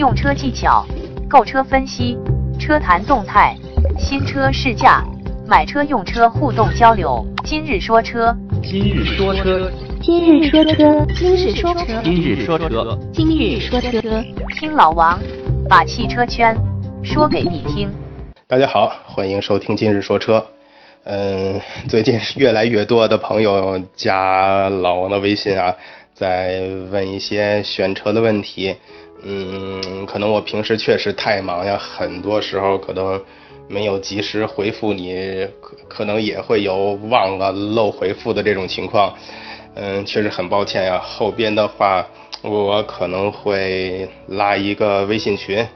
用车技巧、购车分析、车谈动态、新车试驾、买车用车互动交流。今日说车，今日说车，今日说车，今日说车，今日说车，今日说车，听老王把汽车圈说给你听。大家好，欢迎收听今日说车。嗯，最近越来越多的朋友加老王的微信啊，在问一些选车的问题。嗯，可能我平时确实太忙呀，很多时候可能没有及时回复你，可可能也会有忘了漏回复的这种情况。嗯，确实很抱歉呀。后边的话，我可能会拉一个微信群。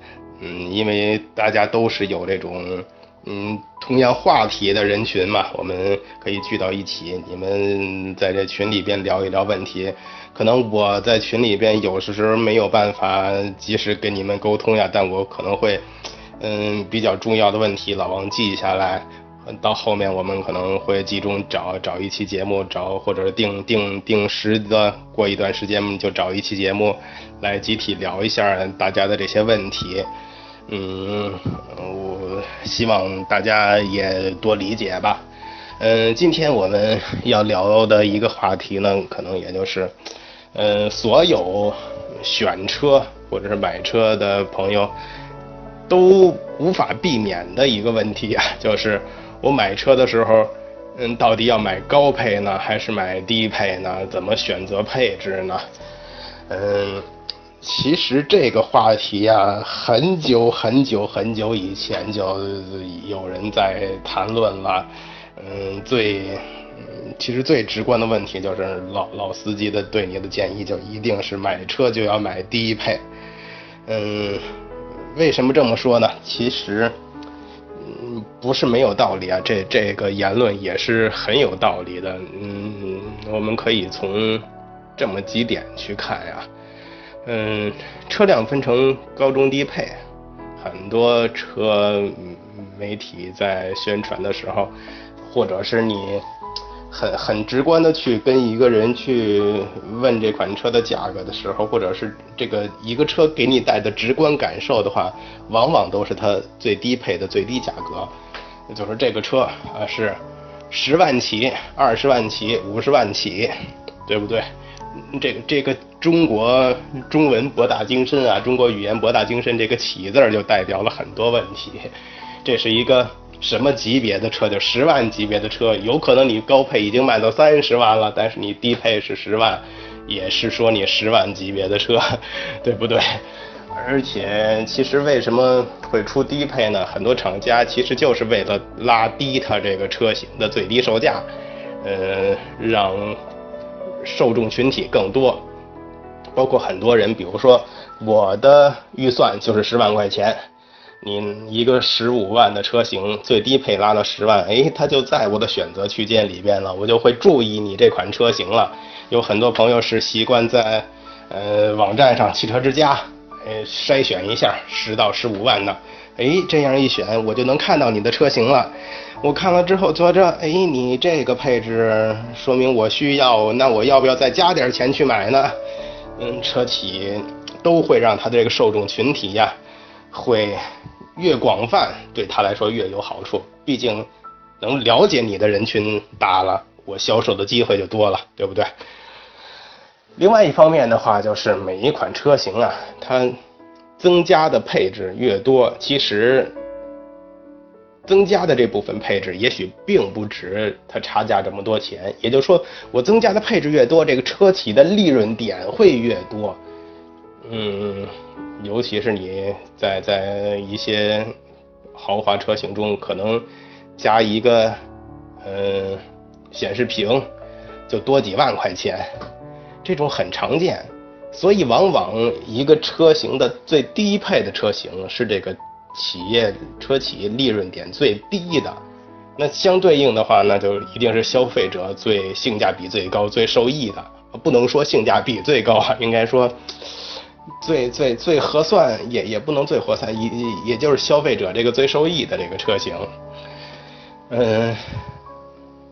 嗯，因为大家都是有这种嗯同样话题的人群嘛，我们可以聚到一起，你们在这群里边聊一聊问题。可能我在群里边有时候没有办法及时跟你们沟通呀，但我可能会嗯比较重要的问题老王记下来，到后面我们可能会集中找找一期节目，找或者定定定时的过一段时间就找一期节目来集体聊一下大家的这些问题。嗯，我希望大家也多理解吧。嗯，今天我们要聊的一个话题呢，可能也就是，呃，所有选车或者是买车的朋友都无法避免的一个问题啊，就是我买车的时候，嗯，到底要买高配呢，还是买低配呢？怎么选择配置呢？嗯。其实这个话题呀，很久很久很久以前就有人在谈论了。嗯，最，其实最直观的问题就是老老司机的对你的建议就一定是买车就要买低配。嗯，为什么这么说呢？其实，嗯，不是没有道理啊，这这个言论也是很有道理的。嗯，我们可以从这么几点去看呀。嗯，车辆分成高中低配，很多车媒体在宣传的时候，或者是你很很直观的去跟一个人去问这款车的价格的时候，或者是这个一个车给你带的直观感受的话，往往都是它最低配的最低价格，就是这个车啊是十万起、二十万起、五十万起，对不对？这个这个中国中文博大精深啊，中国语言博大精深，这个“起”字就代表了很多问题。这是一个什么级别的车？就十万级别的车，有可能你高配已经卖到三十万了，但是你低配是十万，也是说你十万级别的车，对不对？而且，其实为什么会出低配呢？很多厂家其实就是为了拉低它这个车型的最低售价，呃，让。受众群体更多，包括很多人，比如说我的预算就是十万块钱，你一个十五万的车型最低配拉到十万，哎，它就在我的选择区间里边了，我就会注意你这款车型了。有很多朋友是习惯在呃网站上汽车之家，呃筛选一下十到十五万的，哎，这样一选我就能看到你的车型了。我看了之后觉着，哎，你这个配置说明我需要，那我要不要再加点钱去买呢？嗯，车企都会让他的这个受众群体呀，会越广泛，对他来说越有好处。毕竟能了解你的人群大了，我销售的机会就多了，对不对？另外一方面的话，就是每一款车型啊，它增加的配置越多，其实。增加的这部分配置也许并不值它差价这么多钱，也就是说，我增加的配置越多，这个车企的利润点会越多。嗯，尤其是你在在一些豪华车型中，可能加一个嗯显示屏就多几万块钱，这种很常见。所以，往往一个车型的最低配的车型是这个。企业车企利润点最低的，那相对应的话，那就一定是消费者最性价比最高、最受益的。不能说性价比最高啊，应该说最最最合算，也也不能最合算，也也就是消费者这个最受益的这个车型。嗯，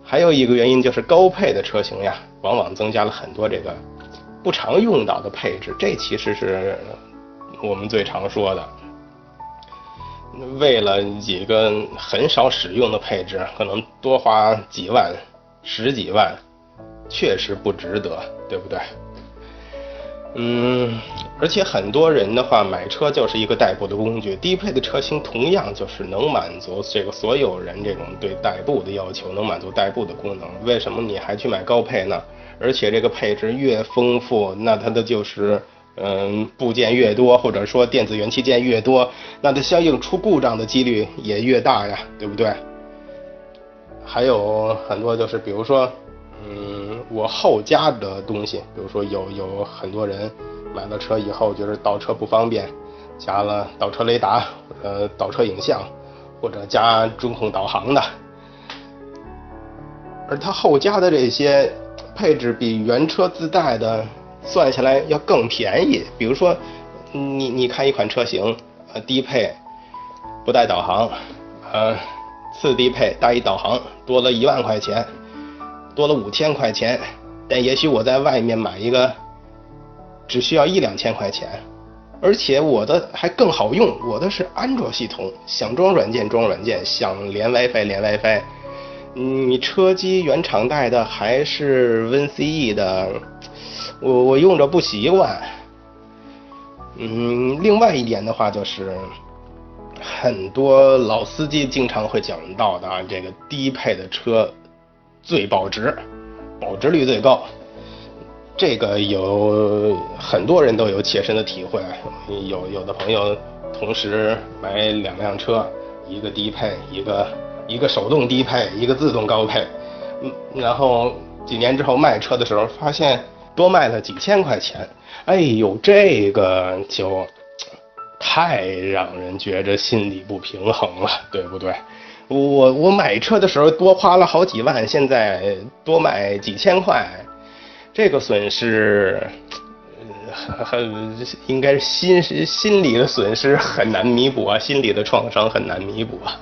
还有一个原因就是高配的车型呀，往往增加了很多这个不常用到的配置，这其实是。我们最常说的。为了几个很少使用的配置，可能多花几万、十几万，确实不值得，对不对？嗯，而且很多人的话，买车就是一个代步的工具，低配的车型同样就是能满足这个所有人这种对代步的要求，能满足代步的功能。为什么你还去买高配呢？而且这个配置越丰富，那它的就是嗯部件越多，或者说电子元器件越多，那它相应出故障的几率也越大呀，对不对？还有很多就是比如说。嗯，我后加的东西，比如说有有很多人买了车以后，就是倒车不方便，加了倒车雷达，呃，倒车影像，或者加中控导航的。而它后加的这些配置比原车自带的算下来要更便宜。比如说，你你看一款车型，呃，低配不带导航，呃，次低配带一导航，多了一万块钱。多了五千块钱，但也许我在外面买一个，只需要一两千块钱，而且我的还更好用，我的是安卓系统，想装软件装软件，想连 WiFi 连 WiFi。你车机原厂带的还是 WinCE 的，我我用着不习惯。嗯，另外一点的话就是，很多老司机经常会讲到的啊，这个低配的车。最保值，保值率最高，这个有很多人都有切身的体会。有有的朋友同时买两辆车，一个低配，一个一个手动低配，一个自动高配，嗯，然后几年之后卖车的时候，发现多卖了几千块钱。哎呦，这个就太让人觉着心里不平衡了，对不对？我我买车的时候多花了好几万，现在多卖几千块，这个损失，很应该是心心理的损失很难弥补啊，心理的创伤很难弥补啊。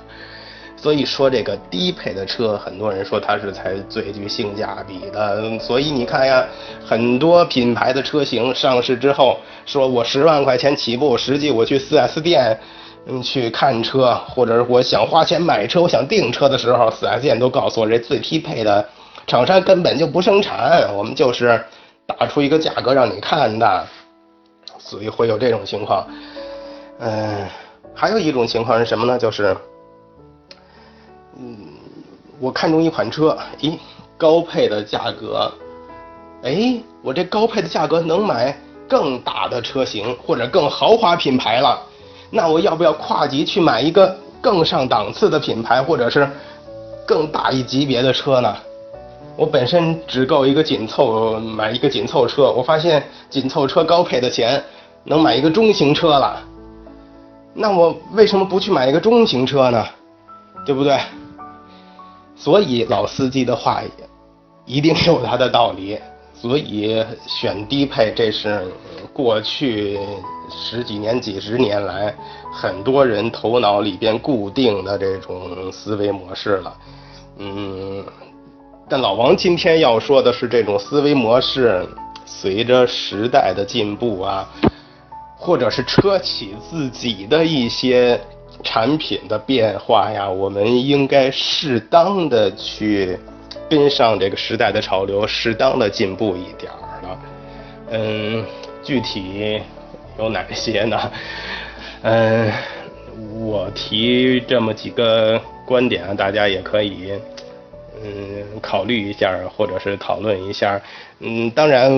所以说这个低配的车，很多人说它是才最具性价比的。所以你看呀，很多品牌的车型上市之后，说我十万块钱起步，实际我去 4S 店。嗯，去看车，或者是我想花钱买车，我想订车的时候，4S 店都告诉我这最低配的厂商根本就不生产，我们就是打出一个价格让你看的，所以会有这种情况。嗯，还有一种情况是什么呢？就是，嗯，我看中一款车，咦，高配的价格，哎，我这高配的价格能买更大的车型或者更豪华品牌了。那我要不要跨级去买一个更上档次的品牌，或者是更大一级别的车呢？我本身只够一个紧凑买一个紧凑车，我发现紧凑车高配的钱能买一个中型车了。那我为什么不去买一个中型车呢？对不对？所以老司机的话一定有他的道理。所以选低配，这是过去十几年、几十年来很多人头脑里边固定的这种思维模式了。嗯，但老王今天要说的是，这种思维模式随着时代的进步啊，或者是车企自己的一些产品的变化呀，我们应该适当的去。跟上这个时代的潮流，适当的进步一点儿了。嗯，具体有哪些呢？嗯，我提这么几个观点啊，大家也可以嗯考虑一下，或者是讨论一下。嗯，当然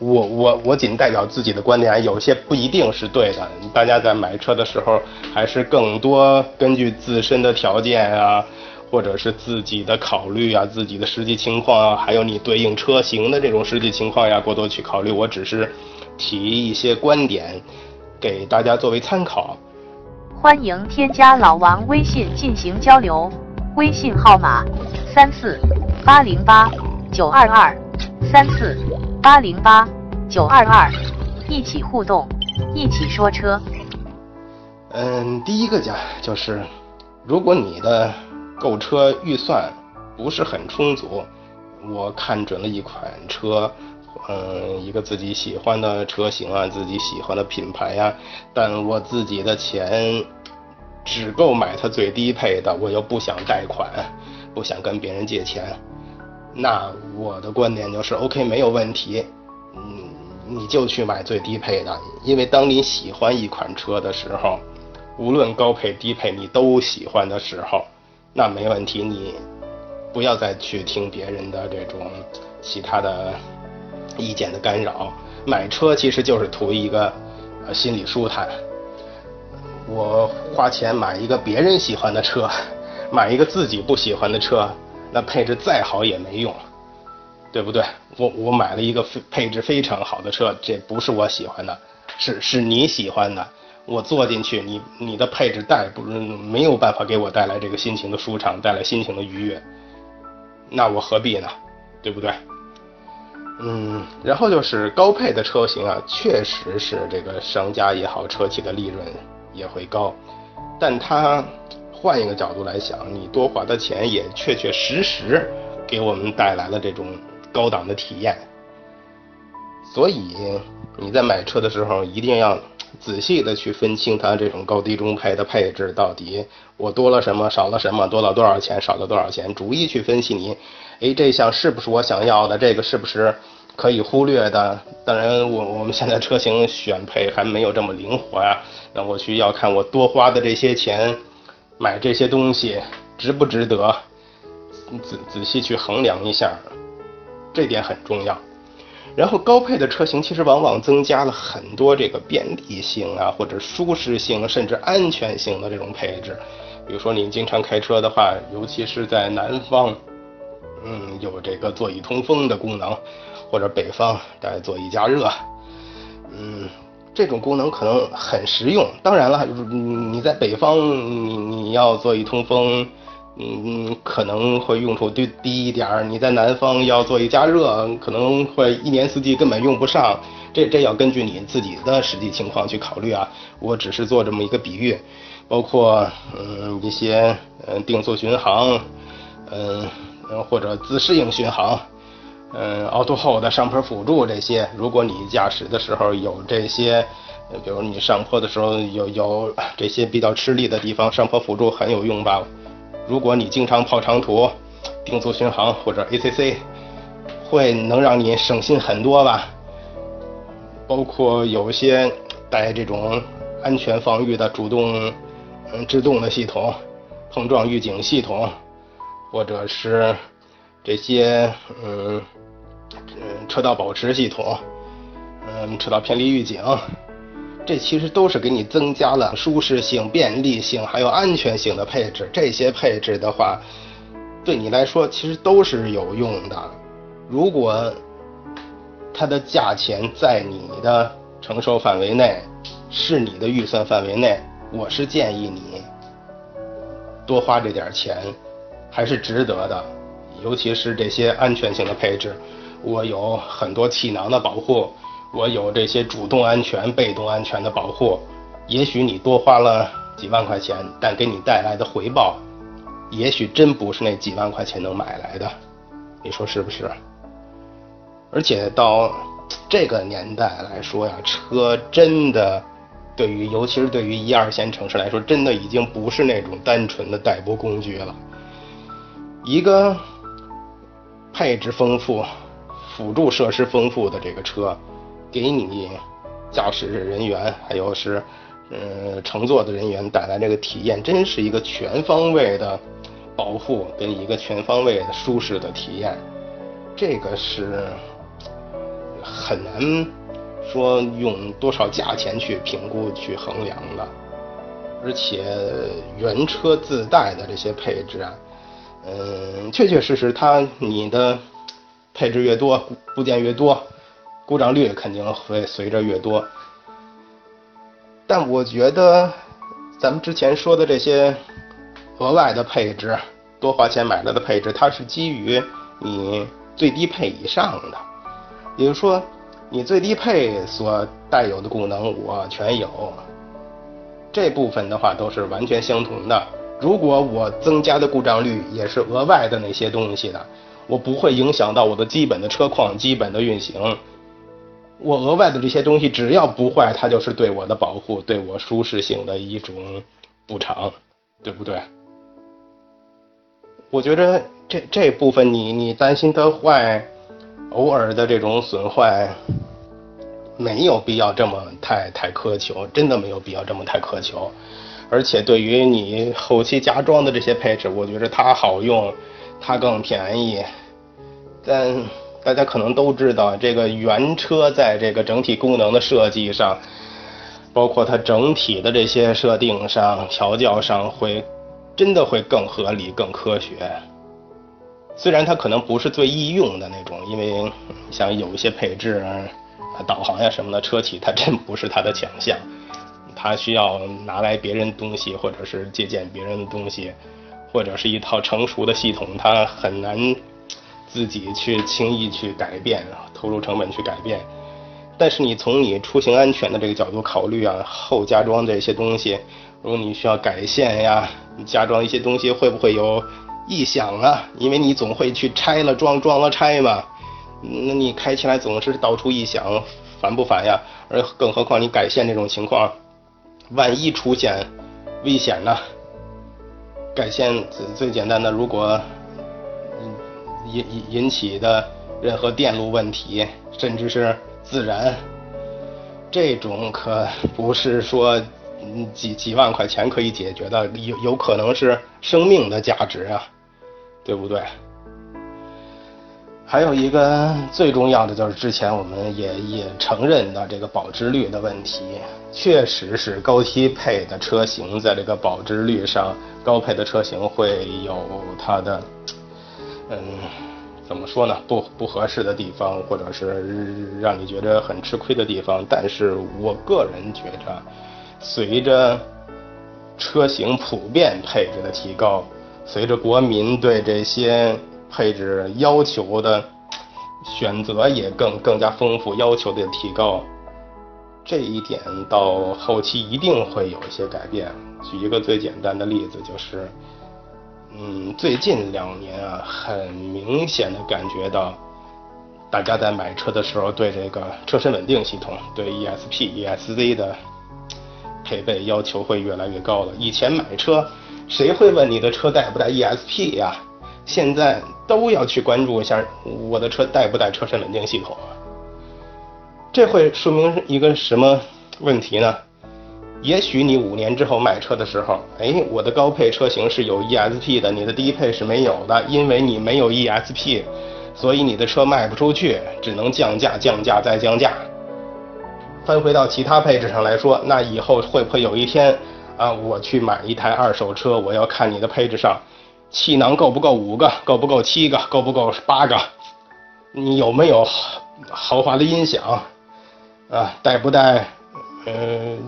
我我我仅代表自己的观点，有些不一定是对的。大家在买车的时候，还是更多根据自身的条件啊。或者是自己的考虑啊，自己的实际情况啊，还有你对应车型的这种实际情况呀，过多去考虑。我只是提一些观点，给大家作为参考。欢迎添加老王微信进行交流，微信号码三四八零八九二二三四八零八九二二，一起互动，一起说车。嗯，第一个讲就是，如果你的。购车预算不是很充足，我看准了一款车，嗯，一个自己喜欢的车型啊，自己喜欢的品牌呀，但我自己的钱只够买它最低配的，我又不想贷款，不想跟别人借钱，那我的观点就是 OK 没有问题，嗯，你就去买最低配的，因为当你喜欢一款车的时候，无论高配低配你都喜欢的时候，那没问题，你不要再去听别人的这种其他的。意见的干扰，买车其实就是图一个呃心里舒坦。我花钱买一个别人喜欢的车，买一个自己不喜欢的车，那配置再好也没用，对不对？我我买了一个配置非常好的车，这不是我喜欢的，是是你喜欢的。我坐进去，你你的配置带不没有办法给我带来这个心情的舒畅，带来心情的愉悦，那我何必呢？对不对？嗯，然后就是高配的车型啊，确实是这个商家也好，车企的利润也会高，但它换一个角度来想，你多花的钱也确确实实给我们带来了这种高档的体验，所以你在买车的时候一定要仔细的去分清它这种高低中配的配置到底我多了什么，少了什么，多了多少钱，少了多少钱，逐一去分析你。哎，这项是不是我想要的？这个是不是可以忽略的？当然，我我们现在车型选配还没有这么灵活呀。那我需要看我多花的这些钱买这些东西值不值得，仔仔细去衡量一下，这点很重要。然后高配的车型其实往往增加了很多这个便利性啊，或者舒适性，甚至安全性的这种配置。比如说你经常开车的话，尤其是在南方。嗯，有这个座椅通风的功能，或者北方带座椅加热，嗯，这种功能可能很实用。当然了，你在北方，你你要座椅通风，嗯，可能会用处低低一点儿。你在南方要座椅加热，可能会一年四季根本用不上。这这要根据你自己的实际情况去考虑啊。我只是做这么一个比喻，包括嗯一些嗯定速巡航，嗯。嗯，或者自适应巡航，嗯，Auto Hold 上坡辅助这些，如果你驾驶的时候有这些，比如你上坡的时候有有这些比较吃力的地方，上坡辅助很有用吧？如果你经常跑长途，定速巡航或者 ACC，会能让你省心很多吧？包括有些带这种安全防御的主动嗯制动的系统，碰撞预警系统。或者是这些嗯嗯车道保持系统，嗯车道偏离预警，这其实都是给你增加了舒适性、便利性还有安全性的配置。这些配置的话，对你来说其实都是有用的。如果它的价钱在你的承受范围内，是你的预算范围内，我是建议你多花这点钱。还是值得的，尤其是这些安全性的配置，我有很多气囊的保护，我有这些主动安全、被动安全的保护。也许你多花了几万块钱，但给你带来的回报，也许真不是那几万块钱能买来的。你说是不是？而且到这个年代来说呀，车真的对于，尤其是对于一二线城市来说，真的已经不是那种单纯的代步工具了。一个配置丰富、辅助设施丰富的这个车，给你驾驶人员还有是嗯乘坐的人员带来这个体验，真是一个全方位的保护跟一个全方位的舒适的体验。这个是很难说用多少价钱去评估去衡量的，而且原车自带的这些配置啊。嗯，确确实实，它你的配置越多，部件越多，故障率肯定会随着越多。但我觉得，咱们之前说的这些额外的配置，多花钱买来的配置，它是基于你最低配以上的，也就是说，你最低配所带有的功能我全有，这部分的话都是完全相同的。如果我增加的故障率也是额外的那些东西的，我不会影响到我的基本的车况、基本的运行。我额外的这些东西，只要不坏，它就是对我的保护，对我舒适性的一种补偿，对不对？我觉得这这部分你你担心它坏，偶尔的这种损坏，没有必要这么太太苛求，真的没有必要这么太苛求。而且对于你后期加装的这些配置，我觉得它好用，它更便宜。但大家可能都知道，这个原车在这个整体功能的设计上，包括它整体的这些设定上、调教上，会真的会更合理、更科学。虽然它可能不是最易用的那种，因为像有一些配置、导航呀什么的，车企它真不是它的强项。他需要拿来别人东西，或者是借鉴别人的东西，或者是一套成熟的系统，他很难自己去轻易去改变，投入成本去改变。但是你从你出行安全的这个角度考虑啊，后加装这些东西，如果你需要改线呀，加装一些东西会不会有异响啊？因为你总会去拆了装，装了拆嘛，那你开起来总是到处异响，烦不烦呀？而更何况你改线这种情况。万一出现危险呢？改线最最简单的，如果引引引起的任何电路问题，甚至是自燃，这种可不是说几几万块钱可以解决的，有有可能是生命的价值啊，对不对？还有一个最重要的就是之前我们也也承认的这个保值率的问题，确实是高低配的车型在这个保值率上，高配的车型会有它的，嗯，怎么说呢？不不合适的地方，或者是让你觉得很吃亏的地方。但是我个人觉着，随着车型普遍配置的提高，随着国民对这些。配置要求的选择也更更加丰富，要求的提高，这一点到后期一定会有一些改变。举一个最简单的例子，就是，嗯，最近两年啊，很明显的感觉到，大家在买车的时候对这个车身稳定系统，对 ESP、ESZ 的配备要求会越来越高了。以前买车，谁会问你的车带不带 ESP 呀？现在都要去关注一下我的车带不带车身稳定系统啊？这会说明一个什么问题呢？也许你五年之后买车的时候，哎，我的高配车型是有 ESP 的，你的低配是没有的，因为你没有 ESP，所以你的车卖不出去，只能降价、降价再降价。翻回到其他配置上来说，那以后会不会有一天啊，我去买一台二手车，我要看你的配置上。气囊够不够五个？够不够七个？够不够八个？你有没有豪华的音响？啊，带不带？呃，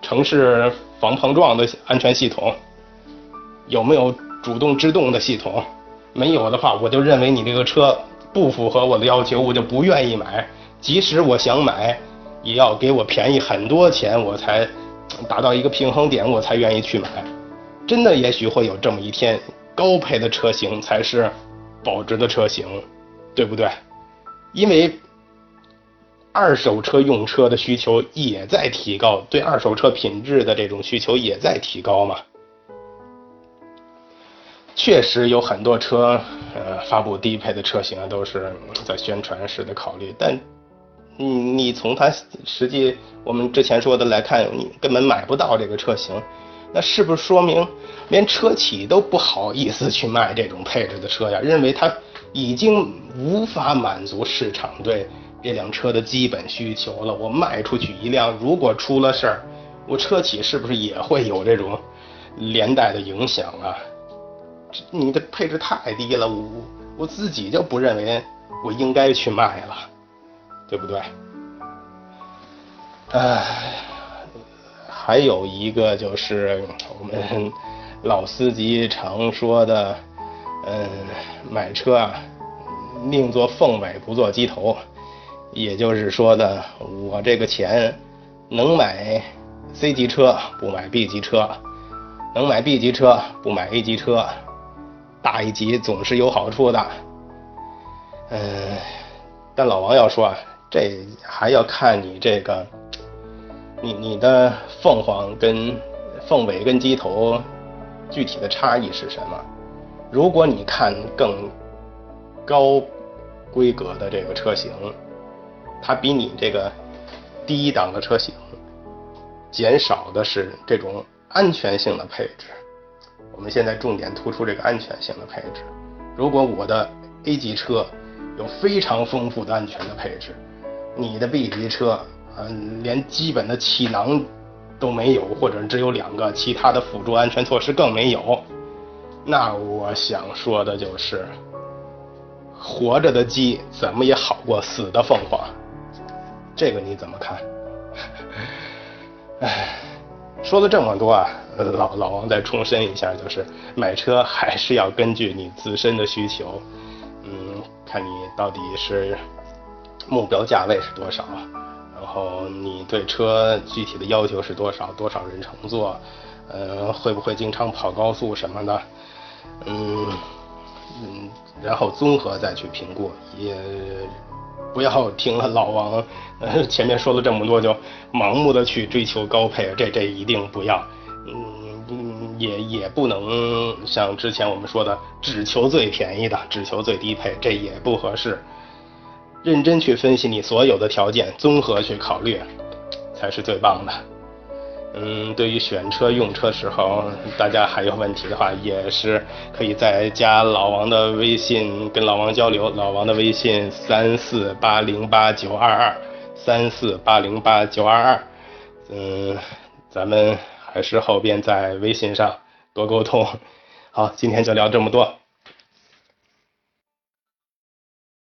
城市防碰撞的安全系统？有没有主动制动的系统？没有的话，我就认为你这个车不符合我的要求，我就不愿意买。即使我想买，也要给我便宜很多钱，我才达到一个平衡点，我才愿意去买。真的，也许会有这么一天，高配的车型才是保值的车型，对不对？因为二手车用车的需求也在提高，对二手车品质的这种需求也在提高嘛。确实有很多车，呃，发布低配的车型啊，都是在宣传式的考虑，但你你从它实际我们之前说的来看，你根本买不到这个车型。那是不是说明连车企都不好意思去卖这种配置的车呀？认为它已经无法满足市场对这辆车的基本需求了。我卖出去一辆，如果出了事儿，我车企是不是也会有这种连带的影响啊？你的配置太低了，我我自己就不认为我应该去卖了，对不对？唉。还有一个就是我们老司机常说的，嗯，买车啊，宁做凤尾不做鸡头，也就是说的，我这个钱能买 C 级车不买 B 级车，能买 B 级车不买 A 级车，大一级总是有好处的，嗯，但老王要说啊，这还要看你这个，你你的凤凰跟凤尾跟鸡头具体的差异是什么？如果你看更高规格的这个车型，它比你这个低档的车型减少的是这种安全性的配置。我们现在重点突出这个安全性的配置。如果我的 A 级车有非常丰富的安全的配置，你的 B 级车，嗯，连基本的气囊都没有，或者只有两个，其他的辅助安全措施更没有。那我想说的就是，活着的鸡怎么也好过死的凤凰。这个你怎么看？唉，说了这么多啊，老老王再重申一下，就是买车还是要根据你自身的需求，嗯，看你到底是目标价位是多少，然后你对车具体的要求是多少，多少人乘坐，呃，会不会经常跑高速什么的，嗯嗯，然后综合再去评估也。不要听了老王，呃，前面说了这么多，就盲目的去追求高配，这这一定不要。嗯，也也不能像之前我们说的，只求最便宜的，只求最低配，这也不合适。认真去分析你所有的条件，综合去考虑，才是最棒的。嗯，对于选车用车时候，大家还有问题的话，也是可以再加老王的微信跟老王交流。老王的微信三四八零八九二二，三四八零八九二二。嗯，咱们还是后边在微信上多沟通。好，今天就聊这么多。